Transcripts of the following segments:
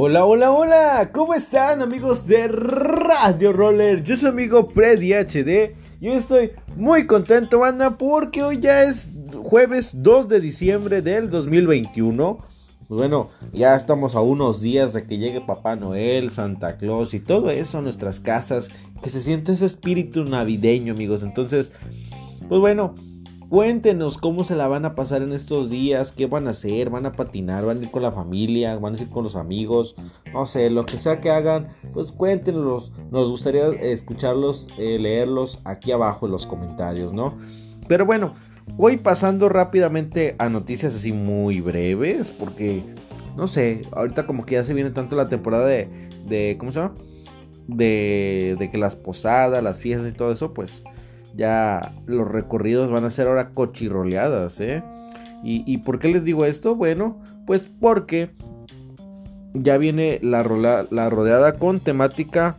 Hola, hola, hola, ¿cómo están amigos de Radio Roller? Yo soy amigo Freddy HD y hoy estoy muy contento, banda, porque hoy ya es jueves 2 de diciembre del 2021. Pues bueno, ya estamos a unos días de que llegue Papá Noel, Santa Claus y todo eso a nuestras casas, que se siente ese espíritu navideño, amigos. Entonces, pues bueno, Cuéntenos cómo se la van a pasar en estos días, qué van a hacer, van a patinar, van a ir con la familia, van a ir con los amigos, no sé, lo que sea que hagan, pues cuéntenos, nos gustaría escucharlos, eh, leerlos aquí abajo en los comentarios, ¿no? Pero bueno, hoy pasando rápidamente a noticias así muy breves, porque, no sé, ahorita como que ya se viene tanto la temporada de, de ¿cómo se llama? De, de que las posadas, las fiestas y todo eso, pues ya los recorridos van a ser ahora cochirroleadas, ¿eh? ¿Y, por qué les digo esto? Bueno, pues porque ya viene la, la rodeada con temática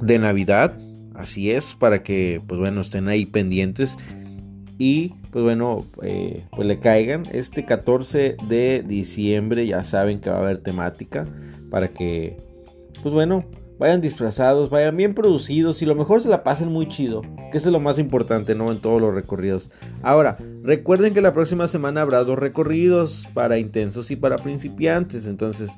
de Navidad. Así es, para que, pues bueno, estén ahí pendientes. Y, pues bueno, eh, pues le caigan. Este 14 de diciembre ya saben que va a haber temática. Para que, pues bueno, vayan disfrazados, vayan bien producidos y lo mejor se la pasen muy chido, que es lo más importante, ¿no? En todos los recorridos. Ahora, recuerden que la próxima semana habrá dos recorridos para intensos y para principiantes, entonces,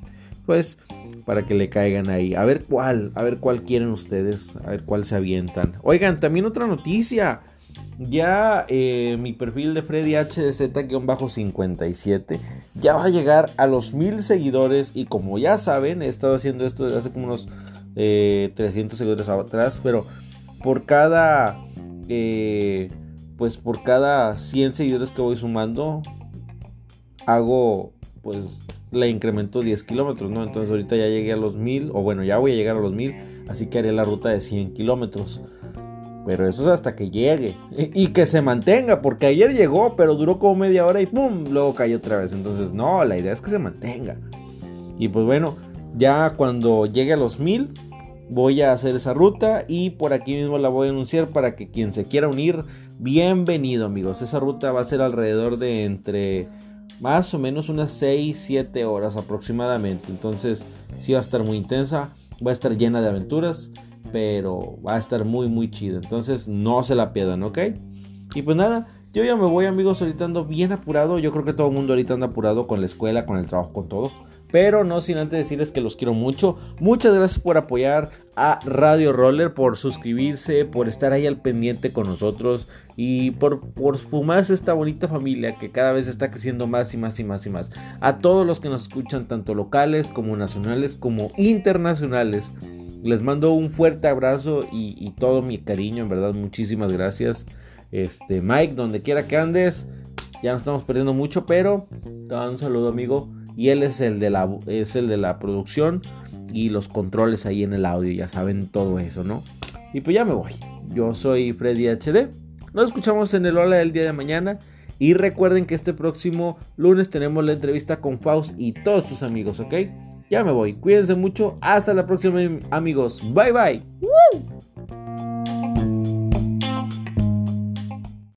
pues, para que le caigan ahí. A ver cuál, a ver cuál quieren ustedes, a ver cuál se avientan. Oigan, también otra noticia. Ya eh, mi perfil de Freddy HDZ-57 ya va a llegar a los mil seguidores y como ya saben, he estado haciendo esto desde hace como unos 300 eh, seguidores atrás, pero por cada, eh, pues por cada 100 seguidores que voy sumando, hago, pues le incremento 10 kilómetros, ¿no? Entonces ahorita ya llegué a los 1000, o bueno, ya voy a llegar a los 1000, así que haré la ruta de 100 kilómetros. Pero eso es hasta que llegue. Y, que se mantenga, porque ayer llegó, pero duró como media hora y ¡pum! Luego cayó otra vez. Entonces, no, la idea es que se mantenga. Y pues bueno, ya cuando llegue a los 1000, voy a hacer esa ruta y por aquí mismo la voy a anunciar para que quien se quiera unir, bienvenido amigos. Esa ruta va a ser alrededor de entre más o menos unas 6-7 horas aproximadamente. Entonces sí va a estar muy intensa, va a estar llena de aventuras, pero va a estar muy muy chida. Entonces no se la pierdan, ¿ok? Y pues nada, yo ya me voy amigos, ahorita ando bien apurado. Yo creo que todo el mundo ahorita anda apurado con la escuela, con el trabajo, con todo. Pero no sin antes decirles que los quiero mucho. Muchas gracias por apoyar a Radio Roller, por suscribirse, por estar ahí al pendiente con nosotros y por, por fumarse esta bonita familia que cada vez está creciendo más y más y más y más. A todos los que nos escuchan, tanto locales como nacionales como internacionales. Les mando un fuerte abrazo y, todo mi cariño, en verdad, muchísimas gracias. Este, Mike, donde quiera que andes, ya no estamos perdiendo mucho, pero un saludo, amigo y él es el de la, es el de la producción y los controles ahí en el audio, ya saben todo eso, ¿no? Y pues ya me voy. Yo soy Freddy HD. Nos escuchamos en el Hola del día de mañana. Y recuerden que este próximo lunes tenemos la entrevista con Faust y todos sus amigos, ¿ok? Ya me voy. Cuídense mucho. Hasta la próxima, amigos. Bye bye.